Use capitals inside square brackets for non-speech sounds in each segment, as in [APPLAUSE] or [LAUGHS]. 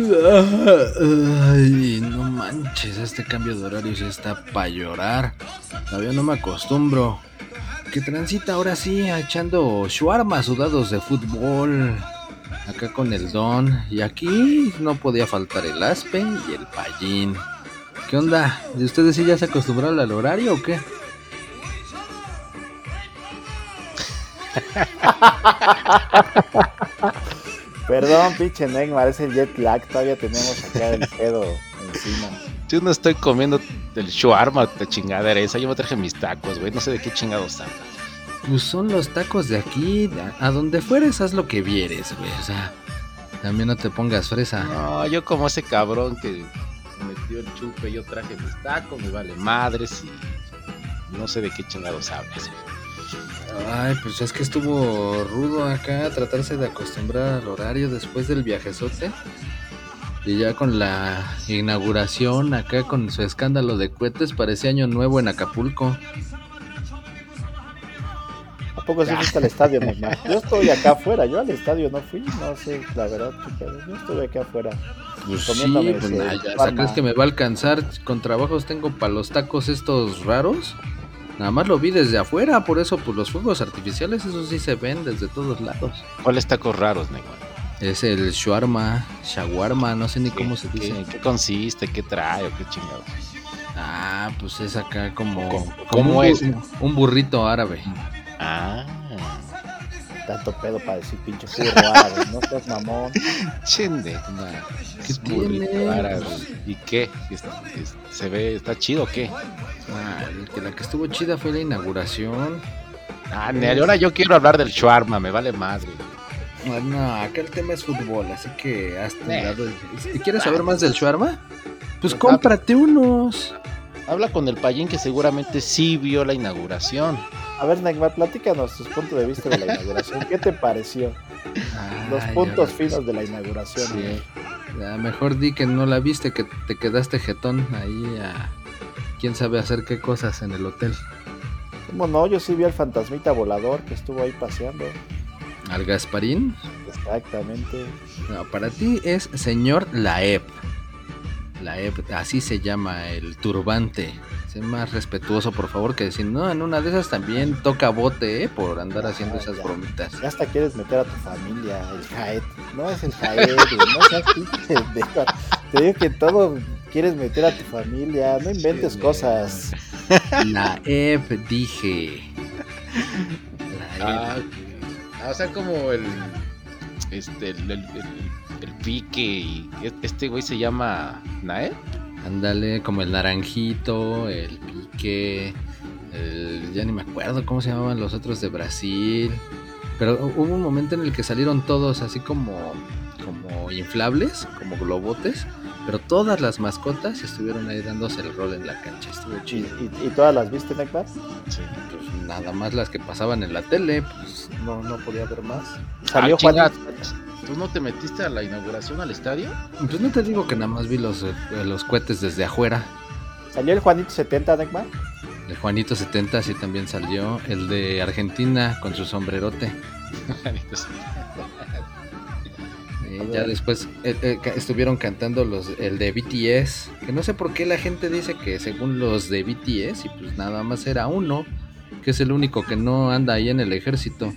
Ay, no manches, este cambio de horario sí está para llorar. Todavía no me acostumbro. Que transita ahora sí, echando shawarma sudados de fútbol. Acá con el don. Y aquí no podía faltar el aspe y el payín. ¿Qué onda? ¿De ustedes sí ya se acostumbraron al horario o qué? [LAUGHS] Perdón, pinche Neymar, es el jet lag, todavía tenemos acá el pedo encima. Yo no estoy comiendo del shawarma de chingadera esa, yo me traje mis tacos, güey, no sé de qué chingados hablas. Pues son los tacos de aquí, a donde fueres haz lo que vieres, güey, o sea, también no te pongas fresa. No, yo como ese cabrón que metió el chupe, yo traje mis tacos, me vale madres y no sé de qué chingados hablas, güey. Ay, pues es que estuvo rudo acá tratarse de acostumbrar al horario después del viajezote. Y ya con la inauguración acá con su escándalo de cohetes parece año nuevo en Acapulco. ¿A poco se fuiste al estadio, [LAUGHS] Neymar? Yo estoy acá afuera, yo al estadio no fui, no sé, la verdad, yo estoy acá afuera. Pues sí, pues ya, ¿crees que me va a alcanzar? Con trabajos tengo para los tacos estos raros. Nada más lo vi desde afuera, por eso pues los fuegos artificiales, esos sí se ven desde todos lados. ¿Cuáles tacos raros, Neymar? Es el shawarma, shawarma, no sé ni cómo se dice. ¿Qué, consiste? ¿Qué trae o qué chingados? Ah, pues es acá como... ¿Cómo, es? Un burrito árabe. Ah tanto pedo para decir pinche furro árabe, no seas mamón. Chende, ¿Qué? Árabe. ¿Y qué? ¿Se ve, está chido o qué? Ah, que la que estuvo chida fue la inauguración. Ah, ahora yo quiero hablar del shawarma, me vale madre. No, acá el tema es fútbol, así que hasta eh. Si quieres saber más del shawarma, pues, pues cómprate unos. Habla con el payín que seguramente sí vio la inauguración. A ver, Neymar, platícanos tus puntos de vista de la inauguración. ¿Qué te pareció? Los puntos finos de la inauguración. Sí. mejor di que no la viste, que te quedaste jetón ahí a quién sabe hacer qué cosas en el hotel. ¿Cómo no? Yo sí vi al fantasmita volador que estuvo ahí paseando. ¿Al Gasparín? Exactamente. No, para ti es señor Laep. Laep, así se llama el turbante. Sé más respetuoso, por favor, que si no, en una de esas también toca bote, ¿eh? Por andar haciendo esas bromitas. Ya hasta quieres meter a tu familia, el Jaet. No es el Jaet, no seas Te digo que todo quieres meter a tu familia, no inventes cosas. La EP, dije. La ah, o sea, como el. Este, el, el, el pique y este güey se llama Nae. Ándale, como el naranjito, el pique, el, ya ni me acuerdo cómo se llamaban los otros de Brasil. Pero hubo un momento en el que salieron todos así como, como inflables, como globotes. Pero todas las mascotas estuvieron ahí dándose el rol en la cancha. Estuvo chido. ¿Y, todas las viste, Nectar? Sí, pues nada más las que pasaban en la tele, pues no, no podía ver más. Salió ah, ¿Tú no te metiste a la inauguración al estadio? Pues no te digo que nada más vi los, eh, los cohetes desde afuera. ¿Salió el Juanito 70, Necmar? El Juanito 70 sí también salió. El de Argentina con su sombrerote. ya después eh, eh, estuvieron cantando los el de BTS, que no sé por qué la gente dice que según los de BTS y pues nada más era uno, que es el único que no anda ahí en el ejército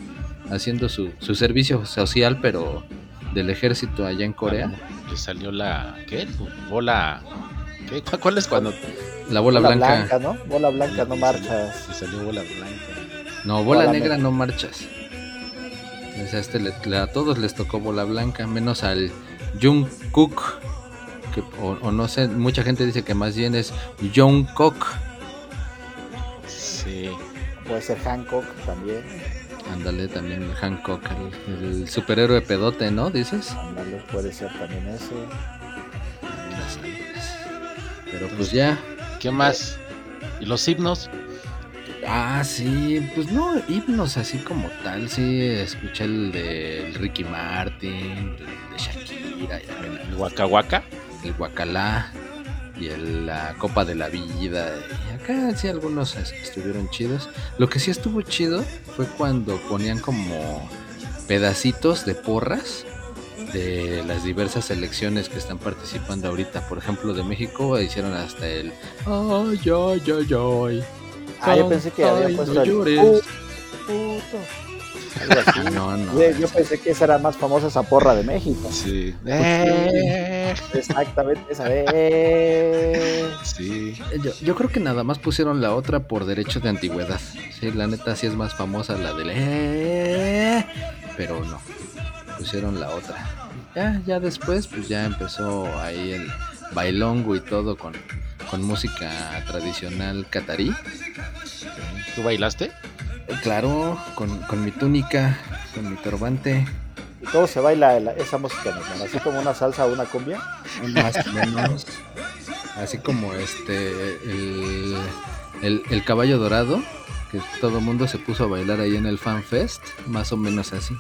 haciendo su, su servicio social, pero del ejército allá en Corea. le salió la ¿qué? Bola ¿qué? ¿Cuál es cuando la bola, blanca. ¿no? Bola blanca no marchas. Le salió bola blanca. No, bola, negra no marchas. O este a todos les tocó bola blanca, menos al Jungkook, que o, no sé, mucha gente dice que más bien es Jungkook. Sí. Puede ser Hancock también. Ándale, también Hancock, el, superhéroe pedote, ¿no? Dices. Ándale, puede ser también ese. Pero pues ya. ¿Qué más? ¿Y los himnos? Ah, sí, pues no, himnos así como tal, sí, escuché el de Ricky Martin, el de Shakira, el Waka el Guacalá y el, la Copa de la Vida. Acá sí algunos estuvieron chidos. Lo que sí estuvo chido fue cuando ponían como pedacitos de porras de las diversas selecciones que están participando ahorita. Por ejemplo, de México hicieron hasta el ay, ay, ay, ay. Ah, yo pensé que había puesto no el llores. pu- puto. Algo así. No, no. Yo, yo pensé que esa era más famosa esa porra de México. Sí. Eh, Exactamente, esa sí. Yo, yo creo que nada más pusieron la otra por derecho de antigüedad. Sí, la neta sí es más famosa la del eh, pero no. Pusieron la otra. Ya, ya después, pues ya empezó ahí el bailongo y todo con, con música tradicional catarí. ¿Tú bailaste? Eh, Claro, con, con mi túnica, con mi turbante, ¿Y cómo se baila la- esa música, mi hermano? ¿Así como una salsa o una cumbia? más o menos. Así como este, el, el, el caballo dorado, que todo el mundo se puso a bailar ahí en el Fan Fest, más o menos así.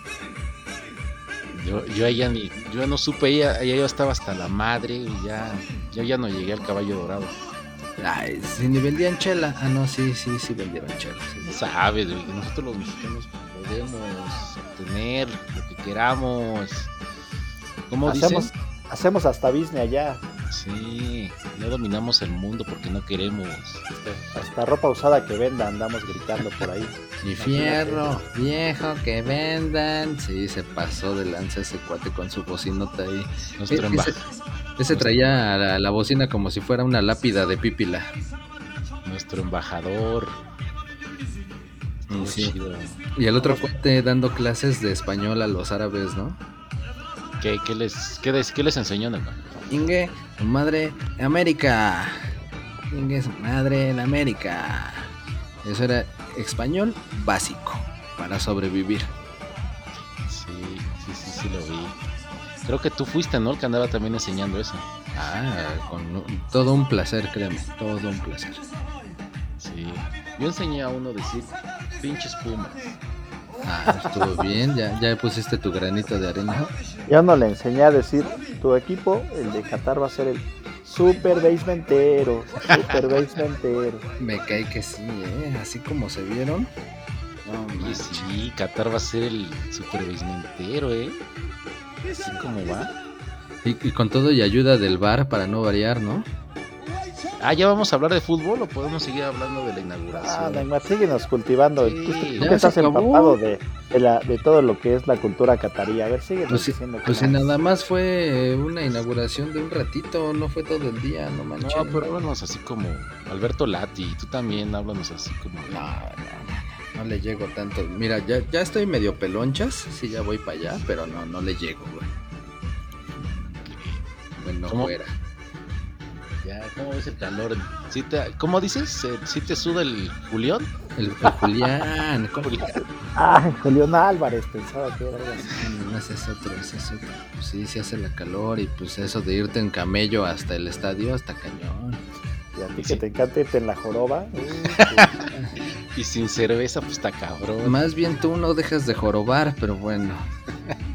Yo, yo ya ni, yo ya no supe, ya, ya yo estaba hasta la madre y ya, yo ya no llegué al caballo dorado. Ay, si ni vendían chela. Ah, no, sí, sí, sí vendieron chela. sí. Sabes, güey, nosotros los mexicanos podemos que queramos. ¿Cómo Hacemos, dicen? hacemos hasta business allá. Sí, no dominamos el mundo porque no queremos. Hasta ropa usada que venda andamos gritando por ahí. Ni fierro, viejo, que vendan. Sí, se pasó de lanza ese cuate con su bocinota ahí. Nuestro Ese, ese traía la, la bocina como si fuera una lápida de pípila. nuestro embajador. Estuvo Sí. Y el otro cuate dando clases de español a los árabes, ¿no? ¿Qué, qué les, qué, les, qué les enseñó, Nelma? Inge, su madre, América. Inge, su madre, en América. Eso era español básico para sobrevivir. Sí, sí, sí, sí lo vi. Creo que tú fuiste, ¿no? El que andaba también enseñando eso. Ah, con un- todo un placer, créeme, todo un placer. Sí. Yo enseñé a uno a decir pinches pumas. Ah, estuvo bien, ya, ya pusiste tu granito de arena. Yo no le enseñé a decir, tu equipo, el de Qatar, va a ser el super basementero, super basementero. Me cae que sí, ¿eh? Así como se vieron. No, Oye, sí, Qatar va a ser el super beismentero, ¿eh? Así como va. y, y con todo y ayuda del bar para no variar, ¿no? Ah, ¿ya vamos a hablar de fútbol o podemos seguir hablando de la Ah, inauguración? Neymar, síguenos cultivando. Sí, Tú, tú que estás acabó. empapado de, de, la, de todo lo que es la cultura catarí. A ver, síguenos Pues, diciendo pues nada más fue una inauguración de un ratito, no fue todo el día, no manches. No, pero háblanos así como Alberto Lati, tú también háblanos así como... No, no, no, no le llego tanto. Mira, ya, ya estoy medio pelonchas, sí, ya voy para allá, pero no, no le llego, güey. Bueno, ¿Cómo? fuera. Ya, ¿cómo ves el calor? ¿Sí te, ¿Cómo dices? ¿Sí te suda el Julián? El, el Julián, ¿cómo? [LAUGHS] Ah, Julián Álvarez, pensaba que era algo así. No, ese es otro, ese es otro. Pues sí, sí hace la calor y pues eso de irte en camello hasta el estadio, hasta cañón. Y a ti Sí. que te encanta irte en la joroba. uh, [LAUGHS] Y sin cerveza, pues está cabrón. Más bien tú no dejas de jorobar, pero bueno. [LAUGHS]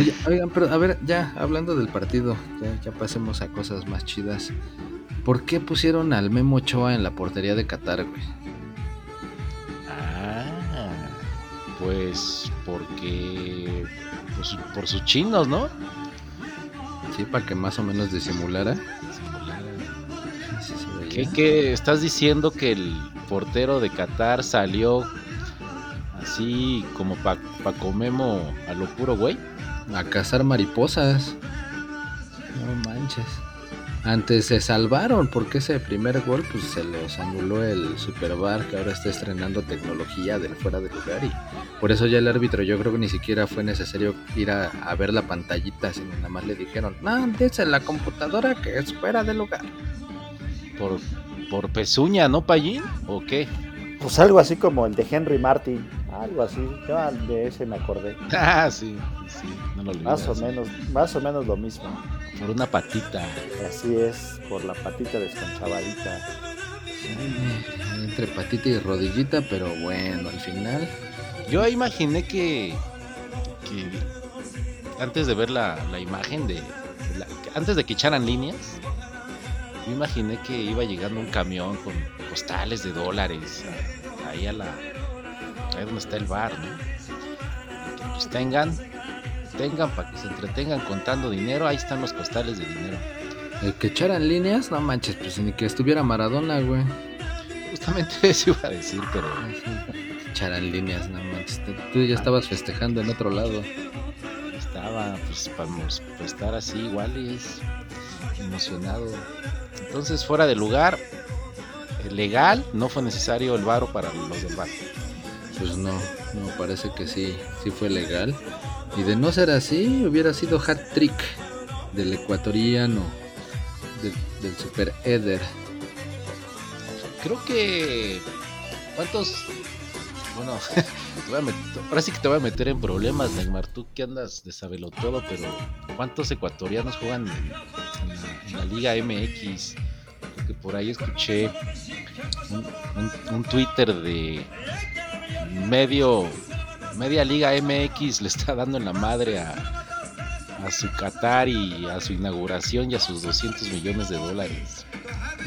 Oye, oigan, pero a ver, ya hablando del partido, ya, ya pasemos a cosas más chidas. ¿Por qué pusieron al Memo Ochoa en la portería de Qatar, güey? Ah, pues porque... Pues, por sus chinos, ¿no? Sí, para que más o menos disimulara. Sí, se veía. ¿Qué, qué estás diciendo que el portero de Qatar salió así como para pa comemo a lo puro, güey? A cazar mariposas. No manches. Antes se salvaron porque ese primer gol pues se los anuló el Superbar que ahora está estrenando tecnología del fuera de lugar y por eso ya el árbitro yo creo que ni siquiera fue necesario ir a, a ver la pantallita sino nada más le dijeron no dice la computadora que es fuera de lugar Por, por pezuña, ¿no, Pallín? ¿O qué? Pues algo así como el de Henry Martin. Algo así. Yo de ese me acordé. [LAUGHS] Ah, sí, sí, no lo olvides. Más o menos, más o menos lo mismo. Por una patita. Así es, por la patita desconchavadita. entre patita y rodillita pero bueno al final Yo imaginé que, que antes de ver la, la imagen de, de la- antes de que echaran líneas, yo imaginé que iba llegando un camión con costales de dólares ahí a la ahí donde está el bar, ¿no? Que pues tengan entretengan, para que se entretengan contando dinero, ahí están los costales de dinero. El que echaran líneas, no manches, pues ni que estuviera Maradona, güey. Justamente [LAUGHS] eso iba a decir, pero Echaran líneas, no manches. Tú- ya estabas festejando en otro lado. estaba, pues vamos, pues, estar así igual y es emocionado. Entonces, fuera de lugar, eh, legal, no fue necesario el varo para los del bar. Pues no, no, parece que sí, sí fue legal. Y de no ser así, hubiera sido hat trick del ecuatoriano, del, del super Eder. Creo que. ¿Cuántos.? Bueno, [LAUGHS] te voy a met- ahora sí que te voy a meter en problemas, Neymar. Tú que andas de sabelo todo, pero ¿cuántos ecuatorianos juegan en la, Liga MX? Creo que por ahí escuché un, Twitter de medio. Media Liga MX le está dando en la madre a, a su Qatar y a su inauguración y a sus 200 millones de dólares.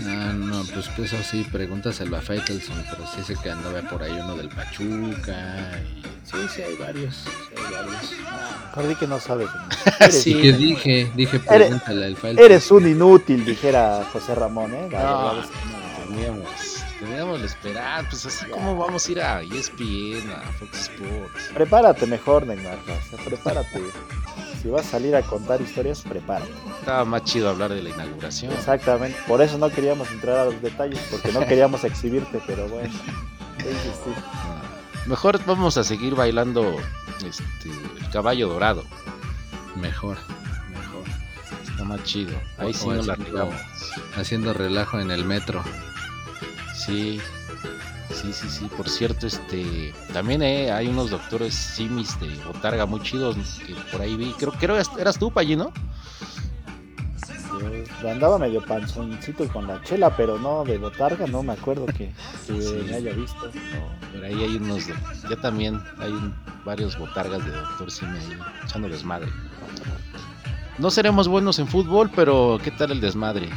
Ah, no, pues eso sí, pregúntaselo a Faitelson, pero sí sé que andaba por ahí uno del Pachuca. Y... Sí, sí, hay varios. Sí, hay varios. Mejor di que no sabes. [LAUGHS] Sí. ¿Y qué dije? Dije, pregúntale al Faitelson. eres un inútil, dijera José Ramón, ¿eh? La No, que no. Teníamos, teníamos la esperar, pues así como vamos a ir a ESPN, a Fox Sports. Prepárate mejor, Neymar. o sea, prepárate. Si vas a salir a contar historias, prepárate. Estaba más chido hablar de la inauguración. Exactamente. Por eso no queríamos entrar a los detalles, porque no queríamos exhibirte, pero bueno. [LAUGHS] que. Ah, Mejor vamos a seguir bailando este, el caballo dorado. Mejor, mejor. Está más chido. Ahí O- sí o no la haciendo- regamos. Haciendo relajo en el metro. Sí. Sí, sí, sí. Por cierto, este también eh, hay unos doctores simis de botarga muy chidos que por ahí vi. Creo que eras tú, Pallí, ¿no? Yo andaba medio panzoncito con la chela, pero no de botarga, no me acuerdo que, que Sí. me haya visto. No, por ahí hay unos. de- ya también hay un- varios botargas de Doctor Simi ahí echando desmadre. No seremos buenos en fútbol, pero ¿qué tal el desmadre?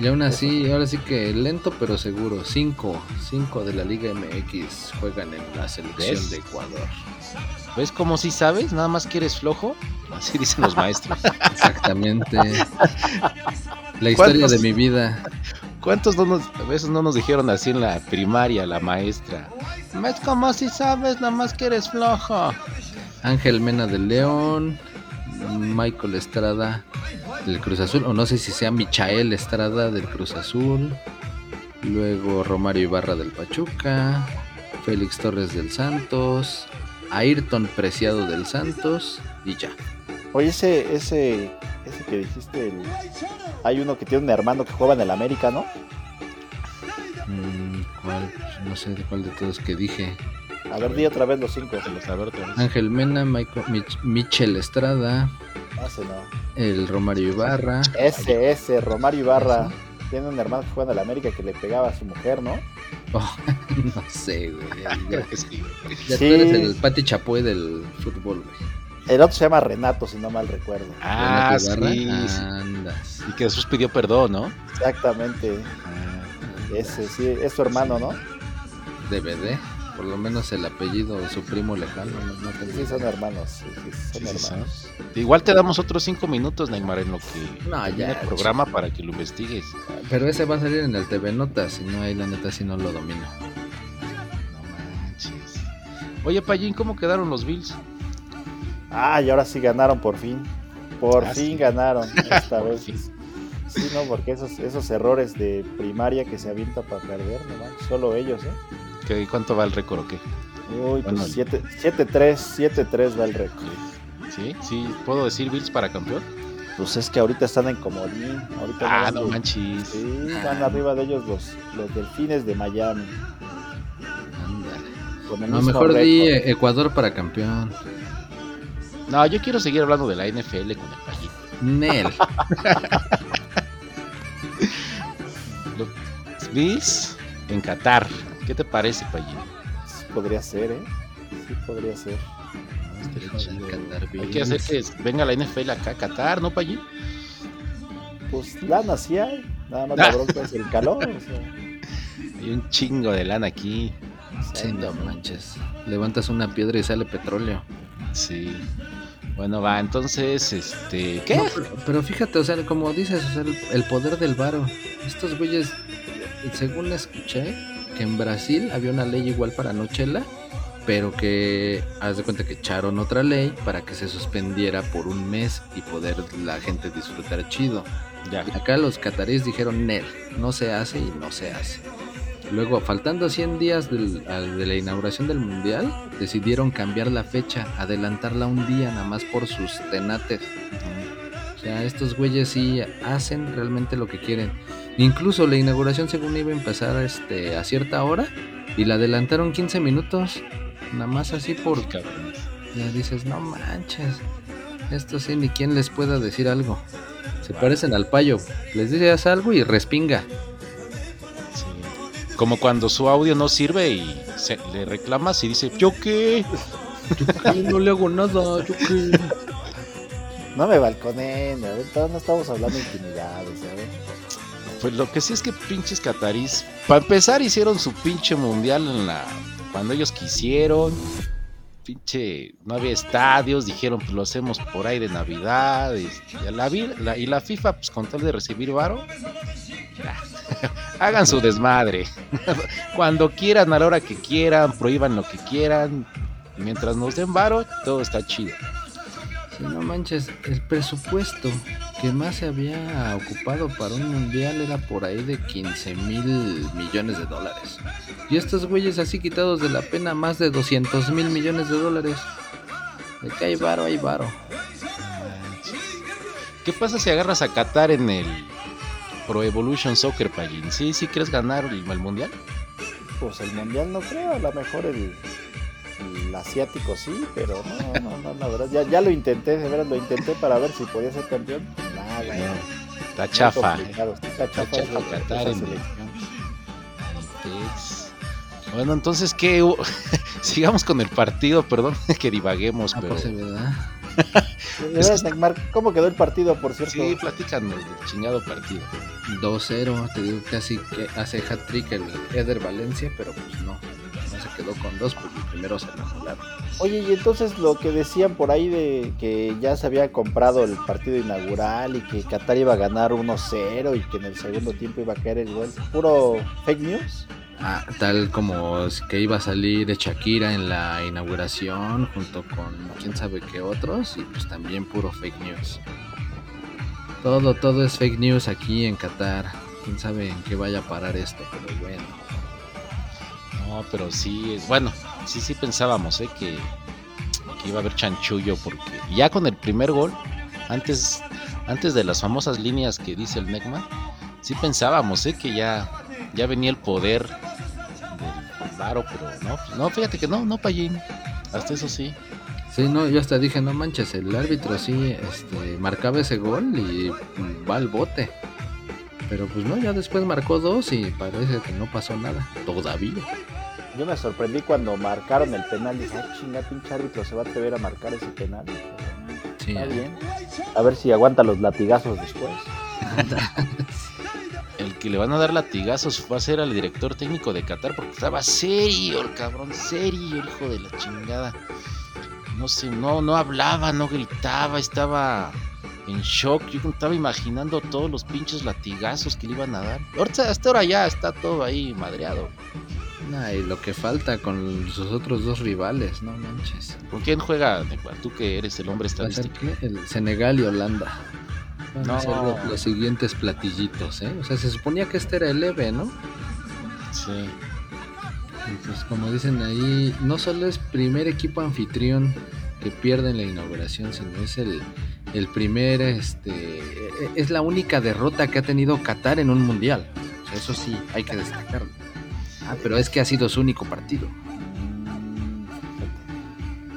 Y aún así, ahora sí que lento pero seguro. Cinco, cinco de la Liga MX juegan en la selección ¿Ves? de Ecuador. ¿ Ves cómo sí sabes? Nada más que eres flojo. Así dicen los maestros. [LAUGHS] Exactamente. La historia de mi vida. ¿Cuántos no nos, a veces no nos dijeron así en la primaria, la maestra? ¿Ves cómo sí sabes? Nada más que eres flojo. Ángel Mena del León, Michael Estrada del Cruz Azul, o no sé si sea Michael Estrada del Cruz Azul, luego Romario Ibarra del Pachuca, Félix Torres del Santos, Ayrton Preciado del Santos y ya. Oye, ese, ese, ese que dijiste, el- hay uno que tiene un hermano que juega en el América, ¿no? Mm, ¿Cuál? No sé de cuál de todos que dije. A ver, di otra vez los cinco. Se los saber otra vez. Ángel Mena, Michael, Mich- Michel Estrada, No, ese no. el Romario Ibarra. Ese, ese, Romario Ibarra. Tiene un hermano que juega en el América que le pegaba a su mujer, ¿no? Oh, [LAUGHS] no sé, güey. ya- ya- [LAUGHS] que sí. Ya Sí. tú eres el Pati Chapoy del fútbol, güey. El otro se llama Renato, si no mal recuerdo. Ah, Renato sí. Andas. Y que Jesús pidió perdón, ¿no? Exactamente. Ah, Ese, sí, es su hermano, ¿no? DVD. Por lo menos el apellido de su primo lejano. No, Sí, son hermanos. Sí, sí, son sí, hermanos. sí. Igual te damos otros cinco minutos, Neymar, en lo que No, ya, el programa para que lo investigues. Pero ese va a salir en el TV Notas. Si no, ahí la neta sí no lo domino. No manches. Oye, Payín, ¿cómo quedaron los Bills? Ah, y ahora sí ganaron por fin. Por Ah, fin sí. ganaron [LAUGHS] esta vez. fin. Sí, no, porque esos, esos errores de primaria que se avienta para perder, no solo ellos, ¿eh? ¿Qué, ¿Cuánto va el récord o qué? Uy, Bueno, pues 7 7-3, 7-3 va el récord. ¿Sí? ¿Sí? ¿Puedo decir Bills para campeón? Pues es que ahorita están en comodín. Ahorita Ah, no de- manches. Sí, van arriba de ellos los, los delfines de Miami. Ándale. Con el No, mismo mejor di récord. Ecuador para campeón. No, yo quiero seguir hablando de la NFL con el Payín. Nel. [LAUGHS] Los Bills en Qatar. ¿Qué te parece, Payín? Sí, Podría ser, ¿eh? Sí, podría ser. Qatar Hay que hacer que venga la NFL acá a Qatar, ¿no, Payín? Pues lana sí hay. Nada más [LAUGHS] la bronca es el calor. O sea, Hay un chingo de lana aquí. Sí, no manches. Levantas una piedra y sale petróleo. Sí. Bueno, va, entonces, este, ¿qué? No, pero, pero fíjate, o sea, como dices, o sea, el, el poder del varo. Estos güeyes, según escuché, que en Brasil había una ley igual para Nochela, pero que haz de cuenta que echaron otra ley para que se suspendiera por un mes y poder la gente disfrutar chido. Ya. Acá los cataríes dijeron, Nel, no se hace y no se hace. Luego, faltando 100 días del- al- de la inauguración del Mundial, decidieron cambiar la fecha, adelantarla un día nada más por sus tenates. O sea, estos güeyes sí hacen realmente lo que quieren. Incluso la inauguración según iba a empezar este, a cierta hora y la adelantaron 15 minutos. Nada más así por... Ya dices, no manches. Esto sí, ni quien les pueda decir algo. Se parecen al payo. Les dices algo y respinga. Como cuando su audio no sirve y se- le reclamas y dice, ¿yo qué? Ay, no le hago nada. Yo qué. No me balconen, todavía no estamos hablando de intimidades, ¿sabes? Pues lo que sí es que pinches catarís, para empezar hicieron su pinche mundial en la cuando ellos quisieron. Pinche, no había estadios, dijeron pues lo hacemos por ahí de Navidad. Y, y la, la- y la FIFA, pues con tal de recibir varo, [LAUGHS] hagan su desmadre. [LAUGHS] Cuando quieran, a la hora que quieran, prohíban lo que quieran. Y mientras nos den varo, todo está chido. Sí, no manches, el presupuesto que más se había ocupado para un mundial era por ahí de 15 mil millones de dólares. Y estos güeyes así quitados de la pena más de 200 mil millones de dólares. De que hay varo, hay varo. ¿Qué pasa si agarras a Qatar en el Pro Evolution Soccer, Pallín? ¿Sí, sí crees ganar el, el mundial? Pues el mundial no creo, a lo mejor el, el asiático sí, pero no, no, no, la verdad, ya, ya lo intenté, de verdad lo intenté para ver si podía ser campeón. Nada, no, Está chafa. Está Está chafa, chafa Qatar en selección. Tex. Bueno, entonces, ¿qué? hubo? [LAUGHS] Sigamos con el partido, perdón [LAUGHS] que divaguemos, Ah, pero... pues, ¿verdad? [LAUGHS] Neymar, ¿Cómo quedó el partido, por cierto? Sí, platícanos del chingado partido. 2-0, te digo casi que hace hat-trick el Eder Valencia, pero pues no, no se quedó con dos porque primero se lo anularon. Oye, y entonces lo que decían por ahí de que ya se había comprado el partido inaugural y que Qatar iba a ganar 1-0 y que en el segundo tiempo iba a caer el gol, puro fake news. Ah, tal como que iba a salir Shakira en la inauguración junto con quién sabe qué otros y pues también puro fake news. Todo, todo es fake news aquí en Qatar. Quién sabe en qué vaya a parar esto, pero bueno. No, pero sí, bueno, sí, sí pensábamos, ¿eh? Que, que iba a haber chanchullo porque ya con el primer gol, antes, antes de las famosas líneas que dice el Necma, sí pensábamos, ¿eh? Que ya, ya venía el poder del varo, pero no, pues no, fíjate que no, no, Pallín, hasta eso sí. Sí, no, yo hasta dije, no manches, el árbitro sí este, marcaba ese gol y mm, va al bote. Pero pues no, ya después marcó dos y parece que no pasó nada. Todavía. Yo me sorprendí cuando marcaron el penal. Dije, ah, chinga, pinche árbitro se va a atrever a marcar ese penal. Sí, Está bien. A ver si aguanta los latigazos después. [LAUGHS] Que le van a dar latigazos va a ser al director técnico de Qatar porque estaba serio el cabrón, serio el hijo de la chingada. No sé, no, no hablaba, no gritaba, estaba en shock. Yo estaba imaginando todos los pinches latigazos que le iban a dar. Ahorita, hasta ahora ya está todo ahí madreado. Nah, y lo que falta con sus otros dos rivales, no manches. ¿Con quién juega? Tú que eres el hombre estadístico. el Senegal y Holanda. Van a No. ser los siguientes platillitos, ¿eh? O sea, se suponía que este era el EVE, ¿no? Sí. Y pues como dicen ahí, no solo es primer equipo anfitrión que pierde en la inauguración, sino es el, el primer, este, e- es la única derrota que ha tenido Qatar en un mundial. O sea, eso sí, hay que destacarlo. Ah, pero es que ha sido su único partido.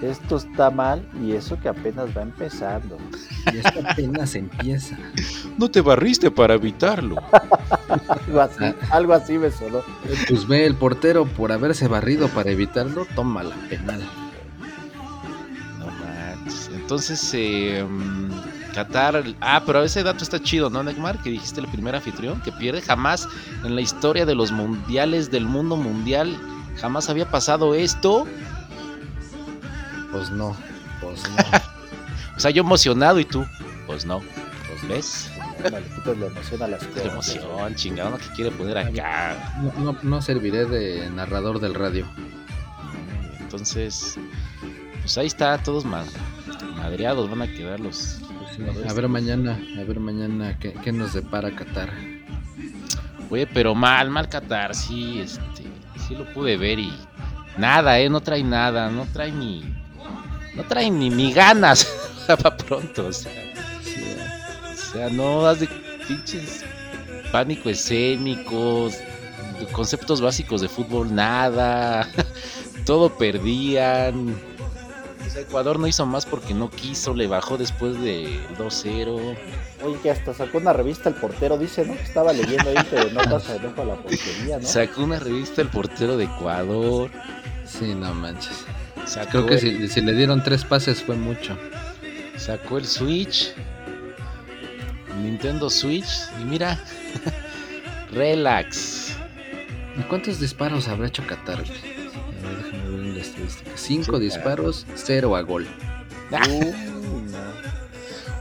Esto está mal y eso que apenas va empezando. Y esto apenas empieza. No te barriste para evitarlo. Algo así, algo así me sonó. Pues ve el portero por haberse barrido para evitarlo, toma la penal. No manches. Entonces, eh, Qatar. Ah, pero ese dato está chido, ¿no, Neymar? Que dijiste el primer anfitrión que pierde. Jamás en la historia de los mundiales, del mundo mundial, jamás había pasado esto. Pues no, pues no. [LAUGHS] O sea, yo emocionado y tú, pues no. Pues ves. No, le quitas la emoción a las La cosas. emoción, chingado, ¿no? que quiere poner acá. No, no, no serviré de narrador del radio. Entonces, pues ahí está, todos ma- madreados van a quedar los. A ver mañana, a ver mañana qué, qué nos depara Qatar. Oye, pero mal, mal Qatar, sí, este, sí lo pude ver y nada, eh, no trae nada, no trae ni, no trae ni, ni ganas [LAUGHS] para pronto, o sea, o sea, no das de pinches pánico escénico, de conceptos básicos de fútbol, nada, [LAUGHS] todo perdían. O sea, Ecuador no hizo más porque no quiso, le bajó después del 2-0. Oye, que hasta sacó una revista el portero, dice, ¿no? Que Estaba leyendo ahí que no pasa de la portería, ¿no? Sacó una revista el portero de Ecuador. Sí, no manches. Sacó Creo que el- si, si le dieron tres pases fue mucho. Sacó el Switch. Nintendo Switch. Y mira. [LAUGHS] relax. ¿Y cuántos disparos habrá hecho Qatar? A ver, déjame ver en la estadística. Cinco Sí, disparos, cero a gol. [LAUGHS] No.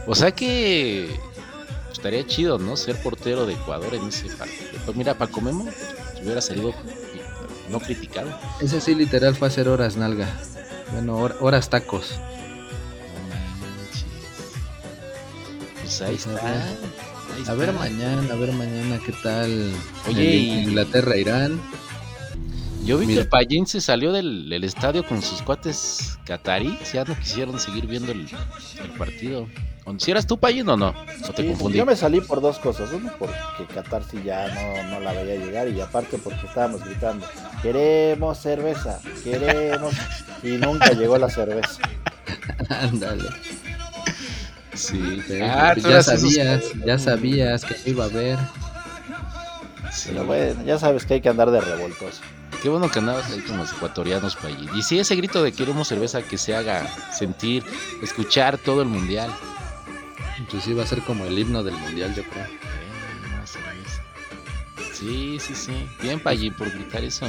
O sea que. estaría chido, ¿no? Ser portero de Ecuador en ese partido. Pues mira, Paco Memo hubiera salido no criticado. Ese sí literal fue hacer horas nalga. Bueno, hor- horas tacos. No manches. Pues ahí a está. ver. A mañana, a ver mañana qué tal. Oye, el y- Inglaterra-Irán. Yo vi Mira. que el Payín se salió del, del estadio con sus cuates cataríes. Ya no quisieron seguir viendo el, el partido. ¿O ¿Si eras tú, Payín, o no? ¿O te Sí, confundí? yo me salí por dos cosas. Uno, porque Qatar sí ya no, no la veía llegar. Y aparte, porque estábamos gritando: Queremos cerveza, queremos. Y nunca llegó la cerveza. Ándale. Sí. Sí, Ah, ya esos- sabías, ya sabías que iba a haber. Sí. Pero bueno, ya sabes que hay que andar de revoltoso. Qué bueno que andabas ahí con los ecuatorianos, Payín. Y sí, ese grito de queremos cerveza que se haga sentir, escuchar todo el mundial. Inclusive va a ser como el himno del mundial, yo creo. Sí, sí, sí. Bien, Payín, por gritar eso.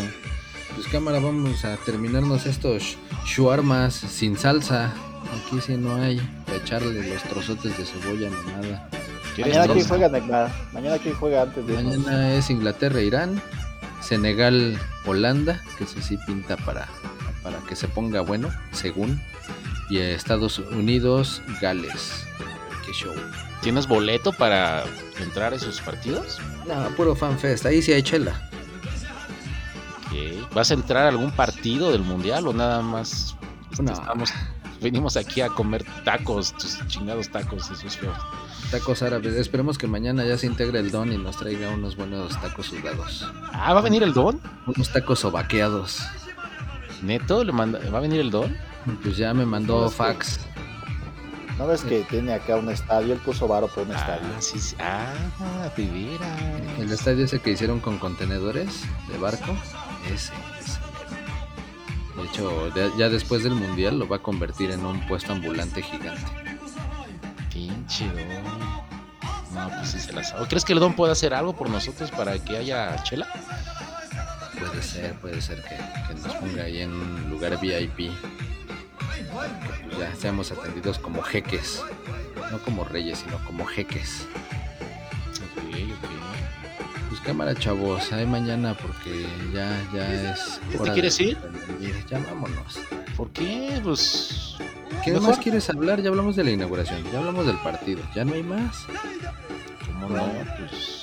Pues cámara, vamos a terminarnos estos shawarmas sin salsa. Aquí sí no hay. Para echarle los trozotes de cebolla ni nada. ¿Quieres Mañana trozo? juega, Neymar. Mañana quién juega antes de? Mañana es Inglaterra-Irán, Senegal-Holanda, que ese sí pinta para, para que se ponga bueno, según. Y Estados Unidos-Gales. Qué show. ¿Tienes boleto para entrar a esos partidos? No, puro fanfest. Ahí sí hay chela. Ok. ¿Vas a entrar a algún partido del mundial o nada más No. estamos, venimos aquí a comer tacos, tus chingados tacos, esos feos? Tacos árabes. Esperemos que mañana ya se integre el don y nos traiga unos buenos tacos sudados. Ah, ¿va a venir el don? Unos tacos sobaqueados. ¿Neto? ¿Le manda, ¿Va a venir el don? Pues ya me mandó No, es que- fax. ¿No ves que tiene acá un estadio? Él puso varo por un estadio. Ah, sí, sí. Ah, veras. El estadio ese que hicieron con contenedores de barco. Ese, ese. De hecho, de- ya después del mundial lo va a convertir en un puesto ambulante gigante. Pinche. No, pues sí se las hago. ¿Crees que el don puede hacer algo por nosotros para que haya chela? Puede ser, puede ser que, que nos ponga ahí en un lugar VIP. Ya seamos atendidos como jeques. No como reyes, sino como jeques. Ok, ok. Pues cámara, chavos. Ahí mañana porque ya, ya es. ¿Ya te hora quieres de- ir? Ya vámonos. ¿Por qué? Pues. ¿Qué Mejor. más quieres hablar? Ya hablamos de la inauguración, ya hablamos del partido, ya no hay más. ¿Cómo no? Pues.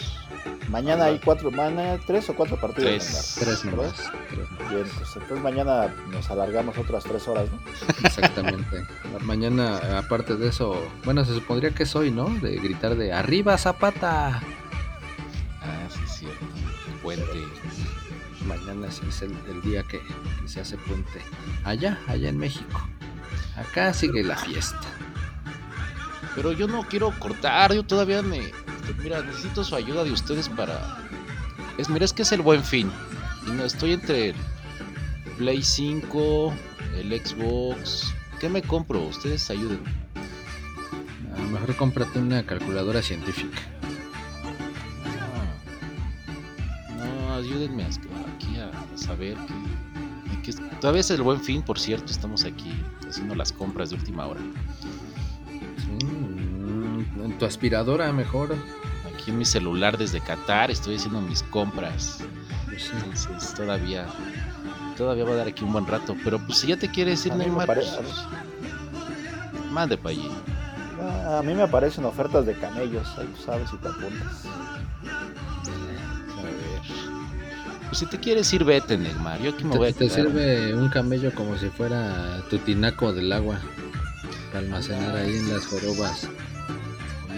Mañana hay cuatro, mañana tres o cuatro partidos. Tres. Tres nomás. tres nomás. Bien, pues entonces mañana nos alargamos otras tres horas, ¿no? Exactamente. Mañana, aparte de eso, bueno, se supondría que es hoy, ¿no? De gritar de arriba Zapata. Ah, sí, es cierto. Puente. Mañana es el, el día que, que se hace puente. Allá, allá en México. Acá sigue la fiesta. Pero yo no quiero cortar, yo todavía me. Mira, necesito su ayuda de ustedes para. Es, mira, es que es el buen fin. Y no estoy entre el Play 5, el Xbox. ¿Qué me compro? Ustedes ayuden. A lo mejor cómprate una calculadora científica. No, no ayúdenme aquí a saber que, que todavía es el buen fin, por cierto, estamos aquí haciendo las compras de última hora. Mm, en tu aspiradora mejor. Aquí en mi celular desde Qatar estoy haciendo mis compras. Sí. Entonces todavía todavía va a dar aquí un buen rato. Pero pues si ya te quieres ir, A Neymar, parece- pues, mande para allí. Ah, A mí me aparecen ofertas de camellos, ahí tú sabes si te apuntas. A ver. Pues si te quieres ir, vete, Neymar. Yo aquí me voy a Te, te quedar. sirve un camello como si fuera tu tinaco del agua. Para almacenar ahí en las jorobas.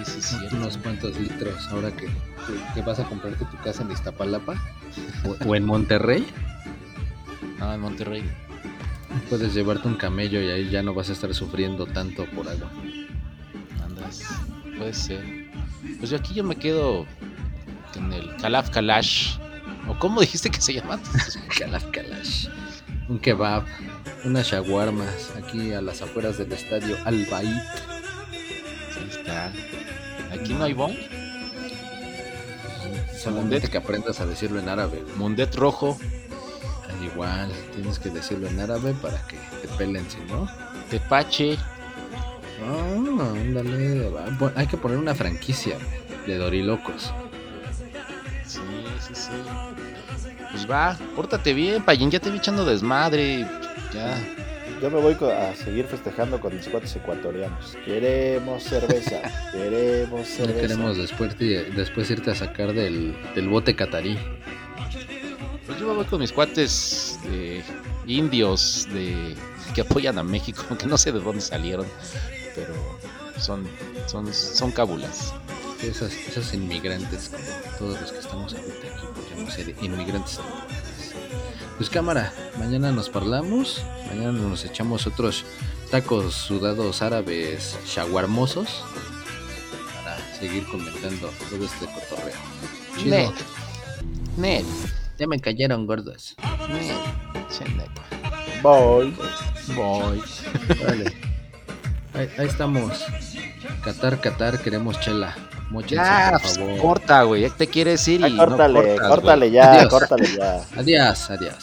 Sí unos cuantos litros. Ahora que, que- que vas a comprarte tu casa en Iztapalapa o, o en Monterrey, No, [LAUGHS] en Monterrey. puedes llevarte un camello y ahí ya no vas a estar sufriendo tanto por agua. Andas. Puede ser. Pues yo aquí yo me quedo en el Calaf Kalash. ¿O cómo dijiste que se llama? [LAUGHS] Calaf Kalash. Un kebab, unas shawarmas aquí a las afueras del estadio Al Bait. Ahí está. Aquí no hay bon. Solamente que aprendas a decirlo en árabe. Mundet rojo. Al igual, tienes que decirlo en árabe para que te pelen, si no. Tepache. Ah, ándale. Hay que poner una franquicia de Dorilocos. Sí, sí, sí. Pues va, pórtate bien, Payín. Ya te vi echando desmadre. Ya. Yo me voy a seguir festejando con mis cuates ecuatorianos. Queremos cerveza, [LAUGHS] queremos cerveza. queremos después, ir- después irte a sacar del, del bote catarí. Pues yo me voy con mis cuates eh, indios de que apoyan a México, [LAUGHS] aunque no sé de dónde salieron, pero son son son cábulas. Esas, esos inmigrantes, como todos los que estamos ahorita aquí, podríamos ser inmigrantes. Pues cámara, mañana nos parlamos, mañana nos echamos otros tacos sudados árabes shawarmosos para seguir comentando todo este cotorreo. Chido. Nel. Nel. Ya me cayeron gordos. Neta. Voy. Voy. Vale. Ahí, ahí estamos. Qatar, Qatar, queremos chela. Móchense, Ya, por pues, favor. corta, güey. Ya te quieres ir Ya, y no córtale, cortas, güey. córtale ya, Adiós. córtale ya. [LAUGHS] Adiós, adiós.